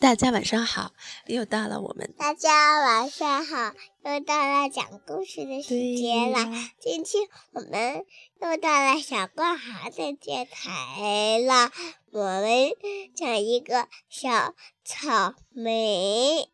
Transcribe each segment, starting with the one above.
大家晚上好，又到了我们大家晚上好，又到了讲故事的时间了。今天我们又到了小光孩的电台了。我们讲一个小草莓，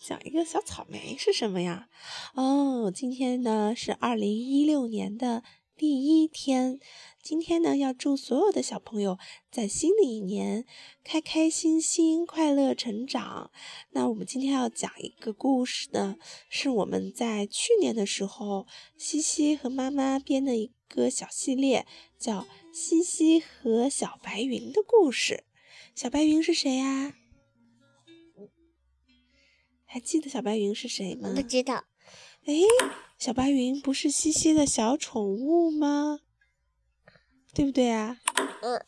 讲一个小草莓是什么呀？哦，今天呢是二零一六年的第一天。今天呢，要祝所有的小朋友在新的一年开开心心、快乐成长。那我们今天要讲一个故事呢，是我们在去年的时候，西西和妈妈编的一个小系列，叫《西西和小白云的故事》。小白云是谁呀？还记得小白云是谁吗？不知道。哎，小白云不是西西的小宠物吗？对不对啊？嗯，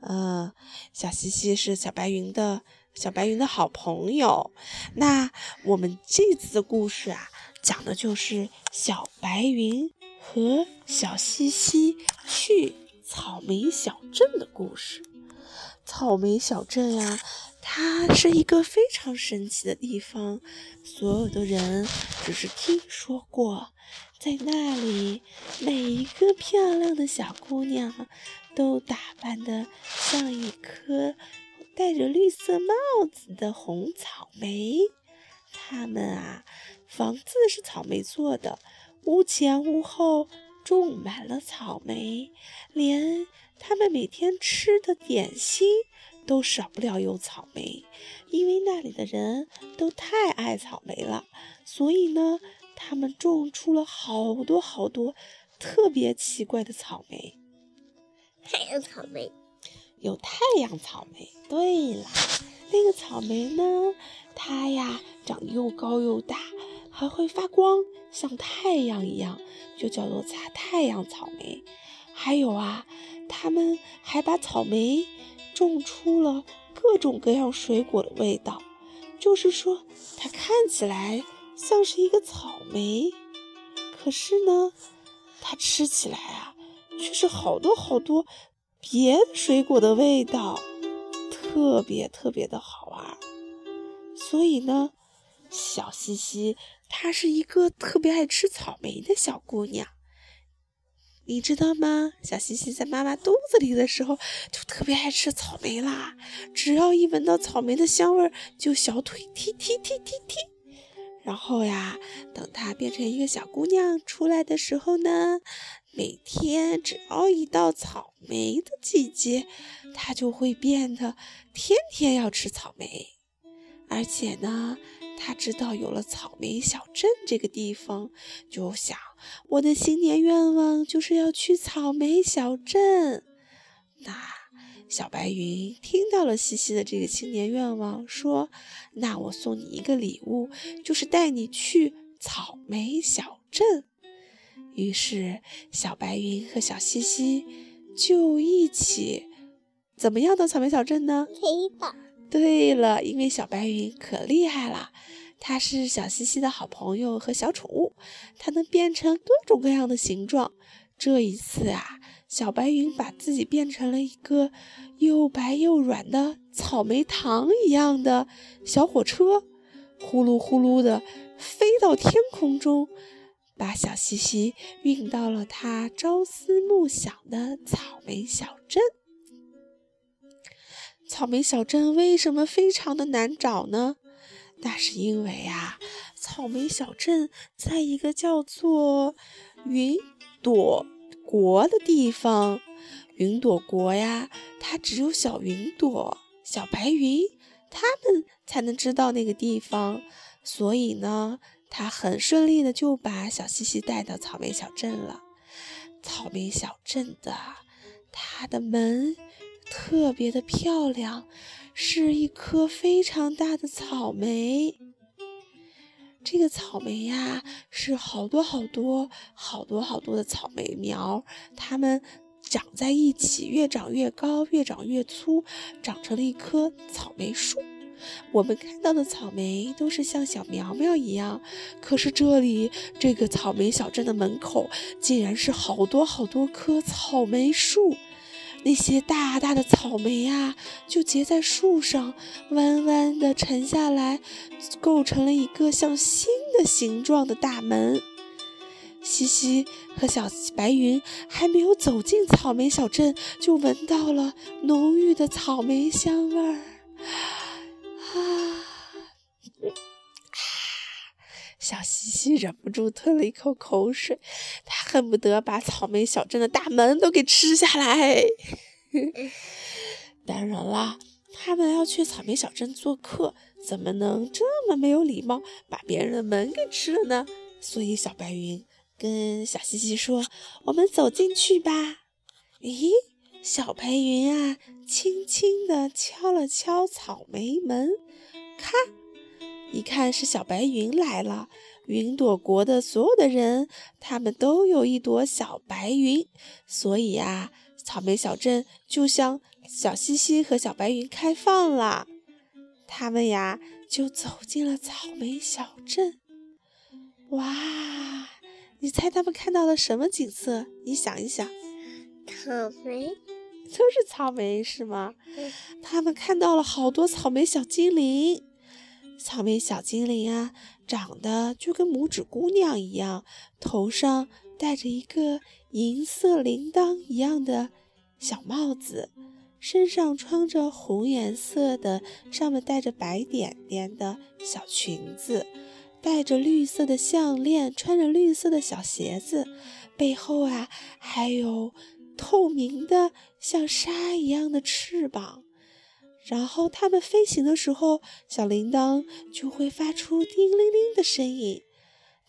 嗯，小西西是小白云的小白云的好朋友。那我们这次的故事啊，讲的就是小白云和小西西去草莓小镇的故事。草莓小镇啊，它是一个非常神奇的地方，所有的人只是听说过。在那里，每一个漂亮的小姑娘都打扮得像一颗戴着绿色帽子的红草莓。她们啊，房子是草莓做的，屋前屋后种满了草莓，连她们每天吃的点心都少不了有草莓。因为那里的人都太爱草莓了，所以呢。他们种出了好多好多特别奇怪的草莓，太阳草莓，有太阳草莓。对了，那个草莓呢？它呀，长得又高又大，还会发光，像太阳一样，就叫做擦太阳草莓。还有啊，他们还把草莓种出了各种各样水果的味道，就是说，它看起来。像是一个草莓，可是呢，它吃起来啊，却是好多好多别的水果的味道，特别特别的好玩。所以呢，小西西她是一个特别爱吃草莓的小姑娘，你知道吗？小西西在妈妈肚子里的时候就特别爱吃草莓啦，只要一闻到草莓的香味儿，就小腿踢踢踢踢踢。然后呀，等她变成一个小姑娘出来的时候呢，每天只要一到草莓的季节，她就会变得天天要吃草莓。而且呢，他知道有了草莓小镇这个地方，就想我的新年愿望就是要去草莓小镇。那。小白云听到了西西的这个新年愿望，说：“那我送你一个礼物，就是带你去草莓小镇。”于是，小白云和小西西就一起怎么样到草莓小镇呢？飞吧！对了，因为小白云可厉害了，它是小西西的好朋友和小宠物，它能变成各种各样的形状。这一次啊。小白云把自己变成了一个又白又软的草莓糖一样的小火车，呼噜呼噜的飞到天空中，把小西西运到了它朝思暮想的草莓小镇。草莓小镇为什么非常的难找呢？那是因为啊，草莓小镇在一个叫做云朵。国的地方，云朵国呀，它只有小云朵、小白云，他们才能知道那个地方。所以呢，他很顺利的就把小西西带到草莓小镇了。草莓小镇的，它的门特别的漂亮，是一颗非常大的草莓。这个草莓呀，是好多好多好多好多的草莓苗，它们长在一起，越长越高，越长越粗，长成了一棵草莓树。我们看到的草莓都是像小苗苗一样，可是这里这个草莓小镇的门口，竟然是好多好多棵草莓树。那些大大的草莓呀，就结在树上，弯弯的沉下来，构成了一个像心的形状的大门。西西和小白云还没有走进草莓小镇，就闻到了浓郁的草莓香味儿。小西西忍不住吞了一口口水，他恨不得把草莓小镇的大门都给吃下来。当然啦，他们要去草莓小镇做客，怎么能这么没有礼貌，把别人的门给吃了呢？所以小白云跟小西西说：“我们走进去吧。”咦，小白云啊，轻轻地敲了敲草莓门，咔，一看是小白云来了。云朵国的所有的人，他们都有一朵小白云，所以啊，草莓小镇就向小西西和小白云开放了。他们呀，就走进了草莓小镇。哇，你猜他们看到了什么景色？你想一想，草莓，都是草莓是吗？他们看到了好多草莓小精灵。草莓小精灵啊，长得就跟拇指姑娘一样，头上戴着一个银色铃铛一样的小帽子，身上穿着红颜色的、上面带着白点点的小裙子，戴着绿色的项链，穿着绿色的小鞋子，背后啊还有透明的像纱一样的翅膀。然后它们飞行的时候，小铃铛就会发出叮铃铃的声音。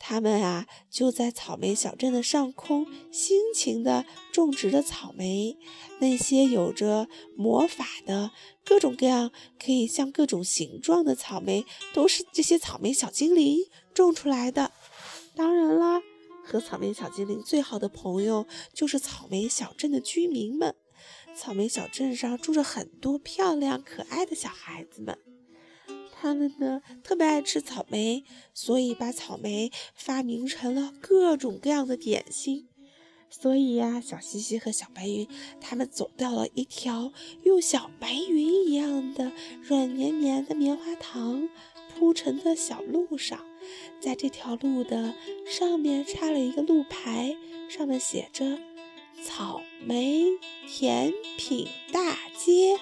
它们啊，就在草莓小镇的上空辛勤地种植着草莓。那些有着魔法的各种各样、可以像各种形状的草莓，都是这些草莓小精灵种出来的。当然啦，和草莓小精灵最好的朋友就是草莓小镇的居民们。草莓小镇上住着很多漂亮可爱的小孩子们，他们呢特别爱吃草莓，所以把草莓发明成了各种各样的点心。所以呀，小西西和小白云他们走到了一条用小白云一样的软绵绵的棉花糖铺成的小路上，在这条路的上面插了一个路牌，上面写着。草莓甜品大街，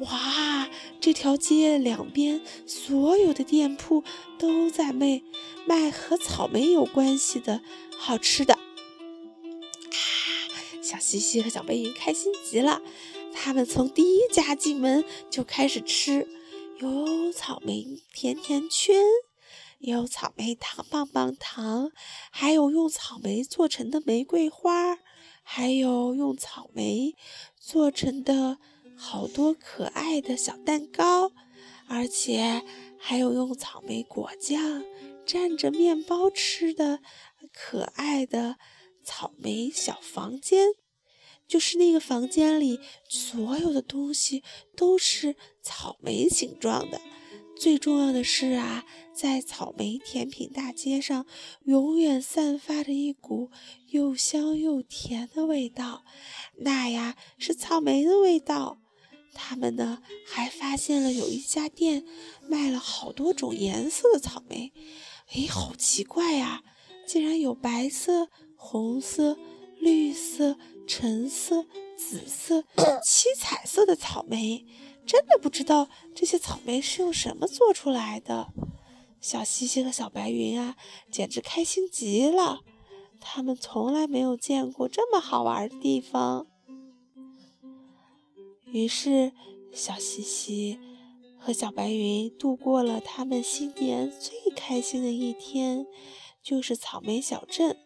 哇！这条街两边所有的店铺都在卖卖和草莓有关系的好吃的。啊！小西西和小白云开心极了，他们从第一家进门就开始吃，有草莓甜甜圈，有草莓糖棒棒糖，还有用草莓做成的玫瑰花。还有用草莓做成的好多可爱的小蛋糕，而且还有用草莓果酱蘸着面包吃的可爱的草莓小房间。就是那个房间里所有的东西都是草莓形状的。最重要的是啊，在草莓甜品大街上，永远散发着一股又香又甜的味道，那呀是草莓的味道。他们呢还发现了有一家店卖了好多种颜色的草莓，诶，好奇怪呀，竟然有白色、红色、绿色、橙色、紫色、七彩色的草莓。真的不知道这些草莓是用什么做出来的。小西西和小白云啊，简直开心极了。他们从来没有见过这么好玩的地方。于是，小西西和小白云度过了他们新年最开心的一天，就是草莓小镇。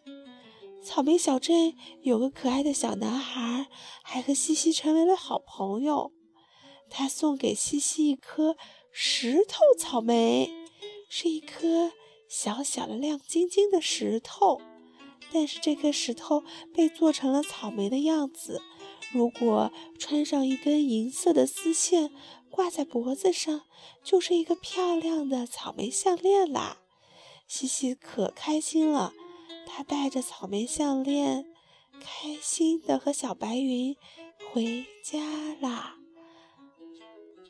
草莓小镇有个可爱的小男孩，还和西西成为了好朋友。他送给西西一颗石头草莓，是一颗小小的、亮晶晶的石头。但是这颗石头被做成了草莓的样子。如果穿上一根银色的丝线，挂在脖子上，就是一个漂亮的草莓项链啦。西西可开心了，他戴着草莓项链，开心的和小白云。回家啦。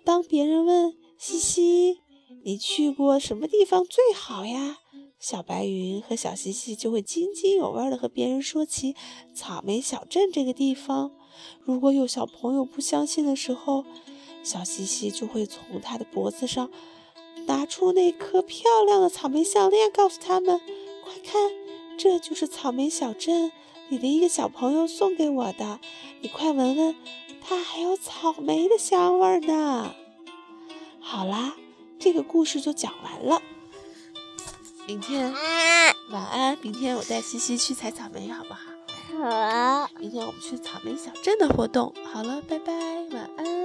当别人问西西，你去过什么地方最好呀？小白云和小西西就会津津有味地和别人说起草莓小镇这个地方。如果有小朋友不相信的时候，小西西就会从他的脖子上拿出那颗漂亮的草莓项链，告诉他们：“快看，这就是草莓小镇里的一个小朋友送给我的。你快闻闻，它还有草莓的香味呢。”好啦，这个故事就讲完了。明天晚安。明天我带西西去采草莓，好不好？好啊。明天我们去草莓小镇的活动。好了，拜拜，晚安。